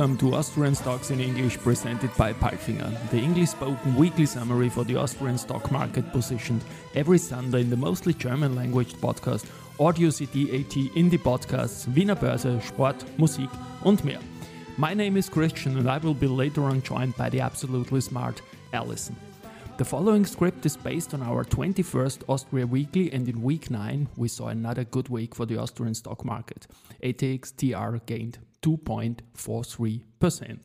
welcome to Austrian Stocks in English presented by Palfinger, the English spoken weekly summary for the Austrian stock market positioned every Sunday in the mostly German language podcast Audio CD AT Indie Podcasts, Wiener Börse, Sport, Musik und mehr. My name is Christian and I will be later on joined by the absolutely smart Alison. The following script is based on our 21st Austria Weekly, and in week 9 we saw another good week for the Austrian stock market. ATX TR gained 2.43%.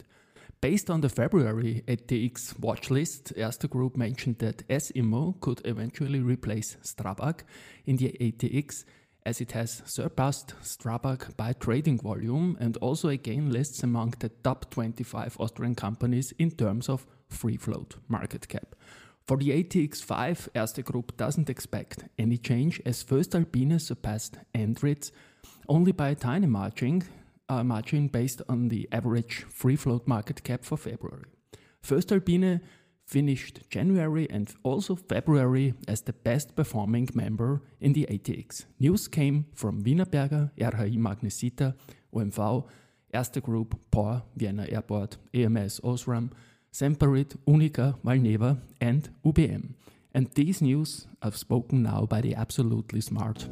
Based on the February ATX watch list, Erste Group mentioned that S-Immo could eventually replace Strabag in the ATX as it has surpassed Strabag by trading volume and also again lists among the top 25 Austrian companies in terms of free float market cap. For the ATX5, Erste Group doesn't expect any change as voestalpine surpassed Andritz only by a tiny margin, uh, margin based on the average free float market cap for February. voestalpine finished January and also February as the best performing member in the ATX. News came from Wienerberger, RHI Magnesita, OMV, Erste Group, PORR, Vienna Airport, AMS Osram, Semperit, UNIQA, Valneva, and UBM. And these news are spoken now by the absolutely smart.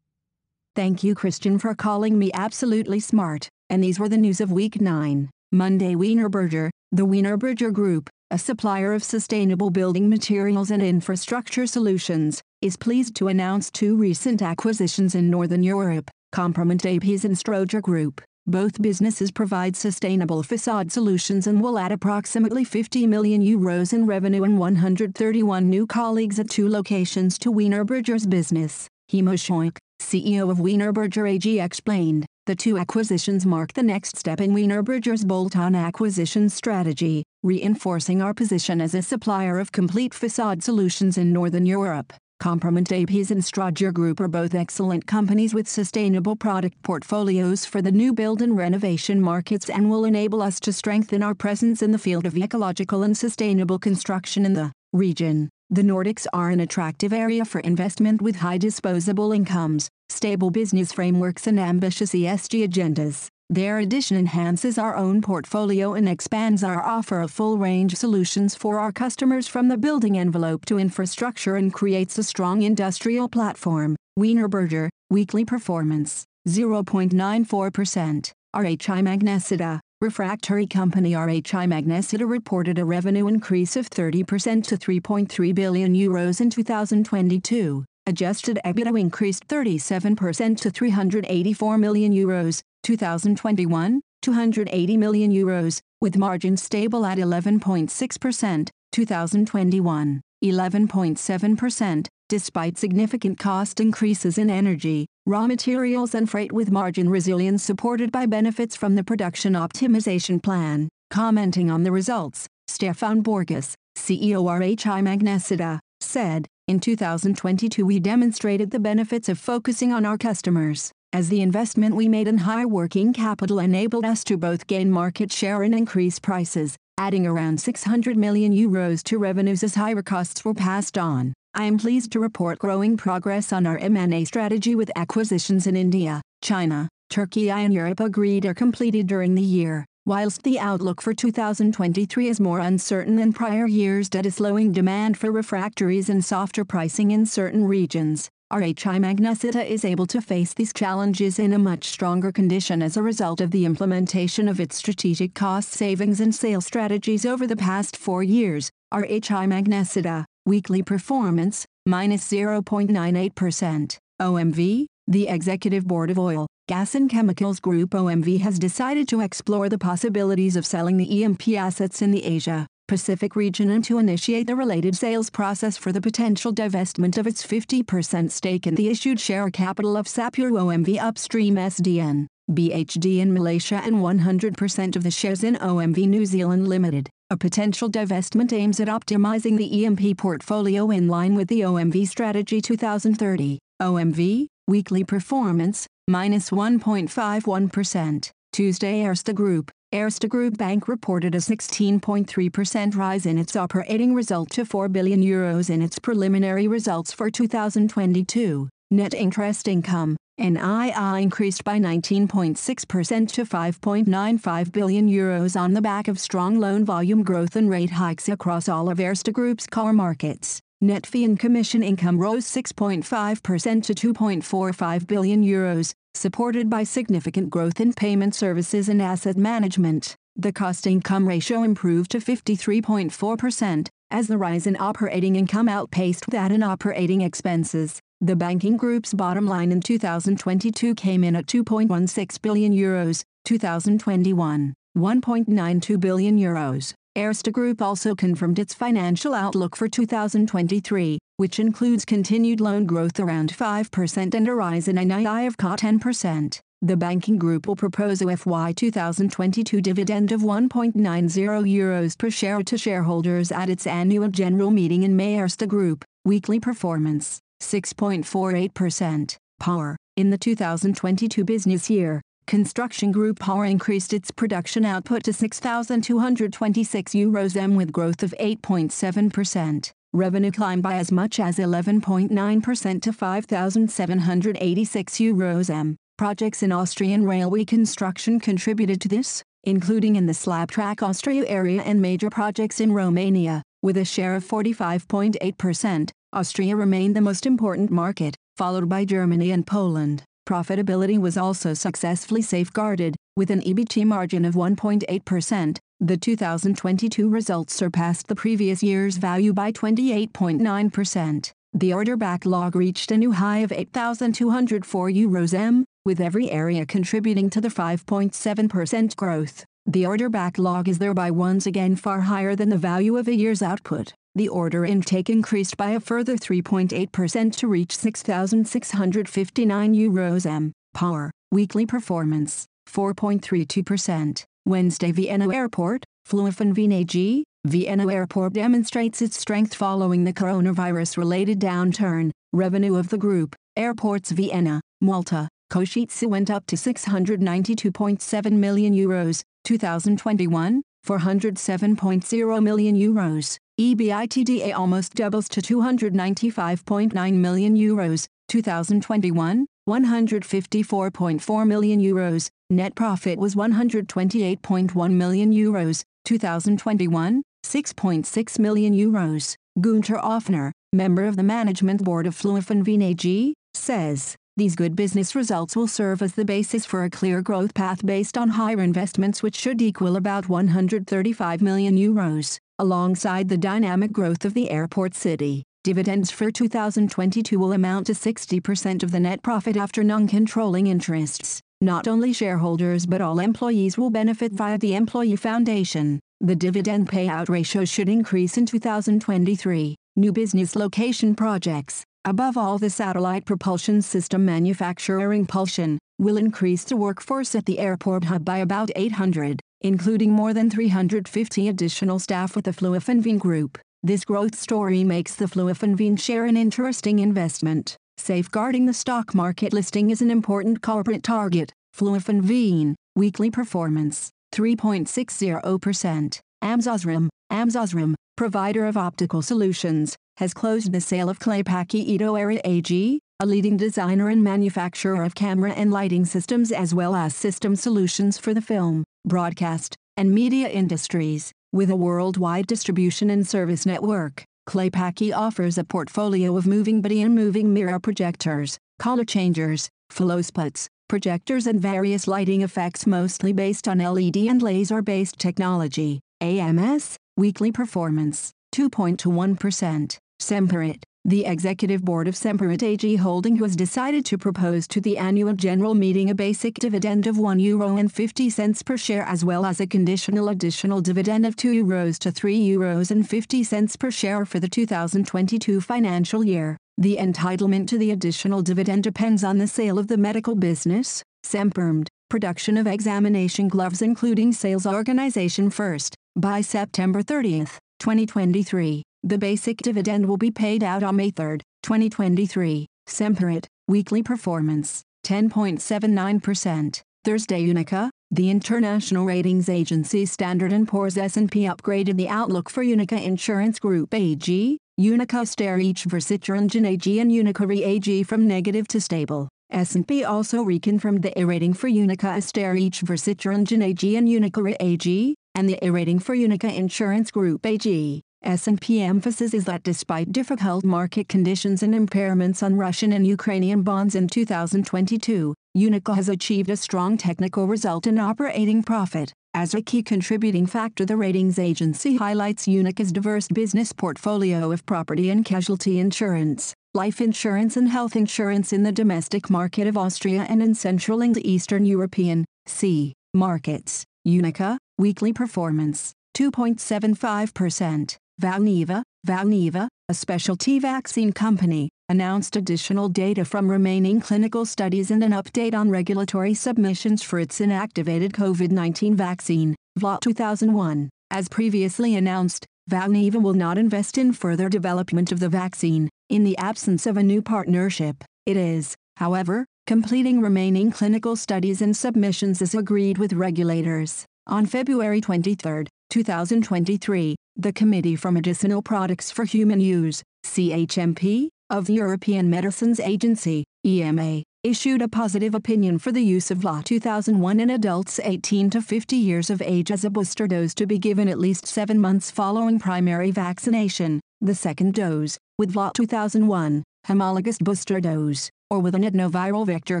Thank you, Christian, for calling me absolutely smart. And these were the news of week 9. Monday Wienerberger, the Wienerberger Group, a supplier of sustainable building materials and infrastructure solutions, is pleased to announce two recent acquisitions in Northern Europe. Komproment APs and Strøjer Group. Both businesses provide sustainable facade solutions and will add approximately 50 million euros in revenue and 131 new colleagues at two locations to Wienerberger's business. Heimo Scheuch, CEO of Wienerberger AG explained, the two acquisitions mark the next step in Wienerberger's bolt-on acquisition strategy, reinforcing our position as a supplier of complete facade solutions in Northern Europe. Komproment APs and Strøjer Group are both excellent companies with sustainable product portfolios for the new build and renovation markets and will enable us to strengthen our presence in the field of ecological and sustainable construction in the region. The Nordics are an attractive area for investment with high disposable incomes, stable business frameworks and ambitious ESG agendas. Their addition enhances our own portfolio and expands our offer of full range solutions for our customers from the building envelope to infrastructure and creates a strong industrial platform. Wienerberger, weekly performance 0.94%. RHI Magnesita, refractory company RHI Magnesita reported a revenue increase of 30% to 3.3 billion euros in 2022. Adjusted EBITDA increased 37% to 384 million euros, 2021, 280 million euros, with margin stable at 11.6%, 2021, 11.7%, despite significant cost increases in energy, raw materials and freight with margin resilience supported by benefits from the production optimization plan. Commenting on the results, Stefan Borgas, CEO RHI Magnesita, said, in 2022 we demonstrated the benefits of focusing on our customers as the investment we made in high working capital enabled us to both gain market share and increase prices, adding around 600 million euros to revenues as higher costs were passed on. I am pleased to report growing progress on our M&A strategy with acquisitions in India, China, Turkey and Europe agreed or completed during the year. Whilst the outlook for 2023 is more uncertain than prior years due to slowing demand for refractories and softer pricing in certain regions, RHI Magnesita is able to face these challenges in a much stronger condition as a result of the implementation of its strategic cost savings and sales strategies over the past four years. RHI Magnesita, weekly performance, minus 0.98%. OMV, the Executive Board of Oil, Gas and Chemicals Group OMV has decided to explore the possibilities of selling the E&P assets in the Asia Pacific region and to initiate the related sales process for the potential divestment of its 50% stake in the issued share capital of Sapura OMV Upstream SDN, BHD in Malaysia and 100% of the shares in OMV New Zealand Limited. A potential divestment aims at optimizing the E&P portfolio in line with the OMV Strategy 2030. OMV, weekly performance, minus 1.51%. Tuesday Erste Group, Erste Group Bank reported a 16.3% rise in its operating result to 4 billion euros in its preliminary results for 2022. Net interest income, NII increased by 19.6% to 5.95 billion euros on the back of strong loan volume growth and rate hikes across all of Erste Group's core markets. Net fee and commission income rose 6.5% to 2.45 billion euros, supported by significant growth in payment services and asset management. The cost-income ratio improved to 53.4%, as the rise in operating income outpaced that in operating expenses. The banking group's bottom line in 2022 came in at 2.16 billion euros, 2021, 1.92 billion euros. Erste Group also confirmed its financial outlook for 2023, which includes continued loan growth around 5% and a rise in NII of 10%. The banking group will propose a FY 2022 dividend of 1.90 euros per share to shareholders at its annual general meeting in May. Erste Group, weekly performance. 6.48%. PORR. In the 2022 business year, Construction Group PORR increased its production output to 6,226 euros m with growth of 8.7%. Revenue climbed by as much as 11.9% to 5,786 euros m. Projects in Austrian railway construction contributed to this, including in the slab track Austria area and major projects in Romania, with a share of 45.8%. Austria remained the most important market, followed by Germany and Poland. Profitability was also successfully safeguarded, with an EBT margin of 1.8%. The 2022 results surpassed the previous year's value by 28.9%. The order backlog reached a new high of 8,204 euros m, with every area contributing to the 5.7% growth. The order backlog is thereby once again far higher than the value of a year's output. The order intake increased by a further 3.8% to reach 6,659 euros m. PORR, weekly performance, 4.32%. Wednesday Vienna Airport, Flughafen AG, Vienna Airport demonstrates its strength following the coronavirus-related downturn. Revenue of the group, Airports Vienna, Malta, Košice went up to 692.7 million euros, 2021, 407.0 million euros. EBITDA almost doubles to 295.9 million euros, 2021, 154.4 million euros. Net profit was 128.1 million euros, 2021, 6.6 million euros. Günther Ofner, member of the management board of Flughafen AG, says, these good business results will serve as the basis for a clear growth path based on higher investments which should equal about 135 million euros. Alongside the dynamic growth of the airport city, dividends for 2022 will amount to 60% of the net profit after non-controlling interests. Not only shareholders but all employees will benefit via the Employee Foundation. The dividend payout ratio should increase in 2023. New business location projects, above all the satellite propulsion system manufacturer Enpulsion, will increase the workforce at the airport hub by about 800 including more than 350 additional staff with the Flughafen Group. This growth story makes the Flughafen share an interesting investment. Safeguarding the stock market listing is an important corporate target. Flughafen weekly performance, 3.60%. AMS Osram, AmSosram, provider of optical solutions, has closed the sale of Clay Paky to ARRI AG, a leading designer and manufacturer of camera and lighting systems as well as system solutions for the film, broadcast, and media industries. With a worldwide distribution and service network, Clay Paky offers a portfolio of moving body and moving mirror projectors, color changers, flow flowspots, projectors and various lighting effects mostly based on LED and laser-based technology. AMS, weekly performance, 2.21%. Semperit, the executive board of Semperit AG Holding has decided to propose to the annual general meeting a basic dividend of 1 euro and 50 cents per share as well as a conditional additional dividend of 2 euros to 3 euros and 50 cents per share for the 2022 financial year. The entitlement to the additional dividend depends on the sale of the medical business, Sempermed, production of examination gloves including sales organization first, by September 30, 2023. The basic dividend will be paid out on May 3, 2023. Semperit, weekly performance, 10.79%. Thursday UNIQA, The international ratings agency Standard & Poor's S&P upgraded the outlook for UNIQA Insurance Group AG, UNIQA Österreich Versicherungen AG and UNIQA Re AG from negative to stable. S&P also reconfirmed the A rating for UNIQA Österreich Versicherungen AG and UNIQA Re AG, and the A rating for UNIQA Insurance Group AG. S&P emphasizes that despite difficult market conditions and impairments on Russian and Ukrainian bonds in 2022, UNIQA has achieved a strong technical result in operating profit. As a key contributing factor the ratings agency highlights UNIQA's diverse business portfolio of property and casualty insurance, life insurance and health insurance in the domestic market of Austria and in Central and Eastern European, C, markets. UNIQA, weekly performance, 2.75%. Valneva, Valneva, a specialty vaccine company, announced additional data from remaining clinical studies and an update on regulatory submissions for its inactivated COVID-19 vaccine, VLA 2001. As previously announced, Valneva will not invest in further development of the vaccine, in the absence of a new partnership. It is, however, completing remaining clinical studies and submissions as agreed with regulators. On February 23, 2023, the Committee for Medicinal Products for Human Use, CHMP, of the European Medicines Agency, EMA, issued a positive opinion for the use of VLA 2001 in adults 18 to 50 years of age as a booster dose to be given at least seven months following primary vaccination, the second dose, with VLA 2001, homologous booster dose, or with an adenoviral vector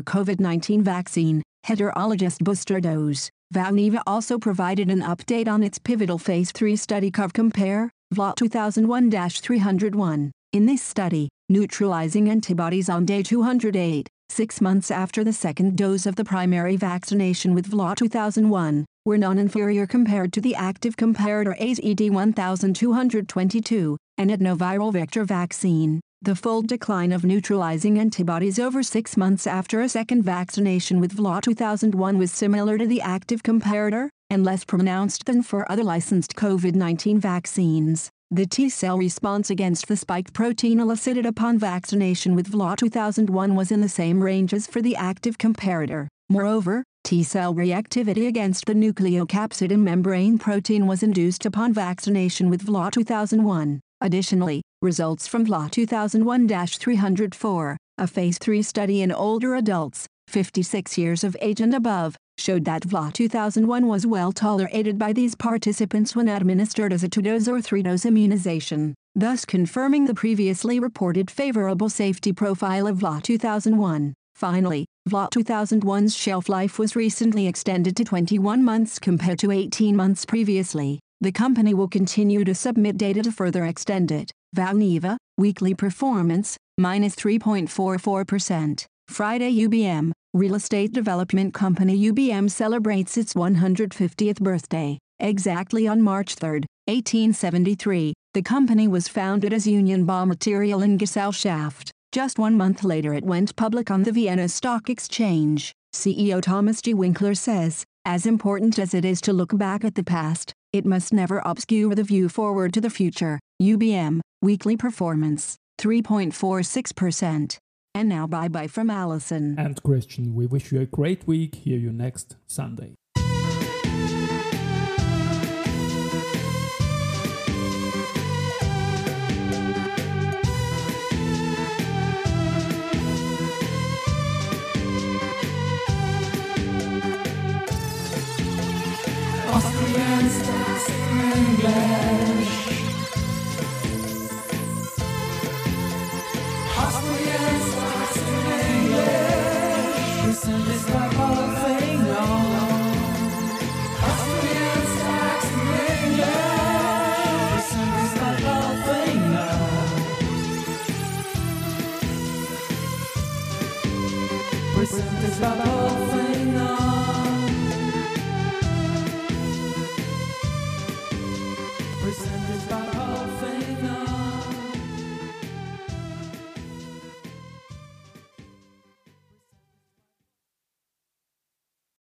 COVID-19 vaccine, heterologous booster dose. Valneva also provided an update on its pivotal Phase 3 study COV Compare, VLA 2001-301. In this study, neutralizing antibodies on day 208, six months after the second dose of the primary vaccination with VLA 2001, were non-inferior compared to the active comparator AZD 1222, an adenoviral vector vaccine. The full decline of neutralizing antibodies over six months after a second vaccination with VLA 2001 was similar to the active comparator, and less pronounced than for other licensed COVID-19 vaccines. The T-cell response against the spike protein elicited upon vaccination with VLA 2001 was in the same range as for the active comparator. Moreover, T-cell reactivity against the nucleocapsid and membrane protein was induced upon vaccination with VLA 2001. Additionally, results from VLA 2001-304, a phase 3 study in older adults, 56 years of age and above, showed that VLA 2001 was well tolerated by these participants when administered as a two-dose or three-dose immunization, thus confirming the previously reported favorable safety profile of VLA 2001. Finally, VLA 2001's shelf life was recently extended to 21 months compared to 18 months previously. The company will continue to submit data to further extend it. Valneva, weekly performance, minus 3.44%. Friday UBM, real estate development company UBM celebrates its 150th birthday. Exactly on March 3, 1873, the company was founded as Union Baumaterialien Gesellschaft. Just one month later it went public on the Vienna Stock Exchange. CEO Thomas G. Winkler says, as important as it is to look back at the past, it must never obscure the view forward to the future. UBM, weekly performance, 3.46%. And now bye bye from Allison. And Christian, we wish you a great week. Hear you next Sunday.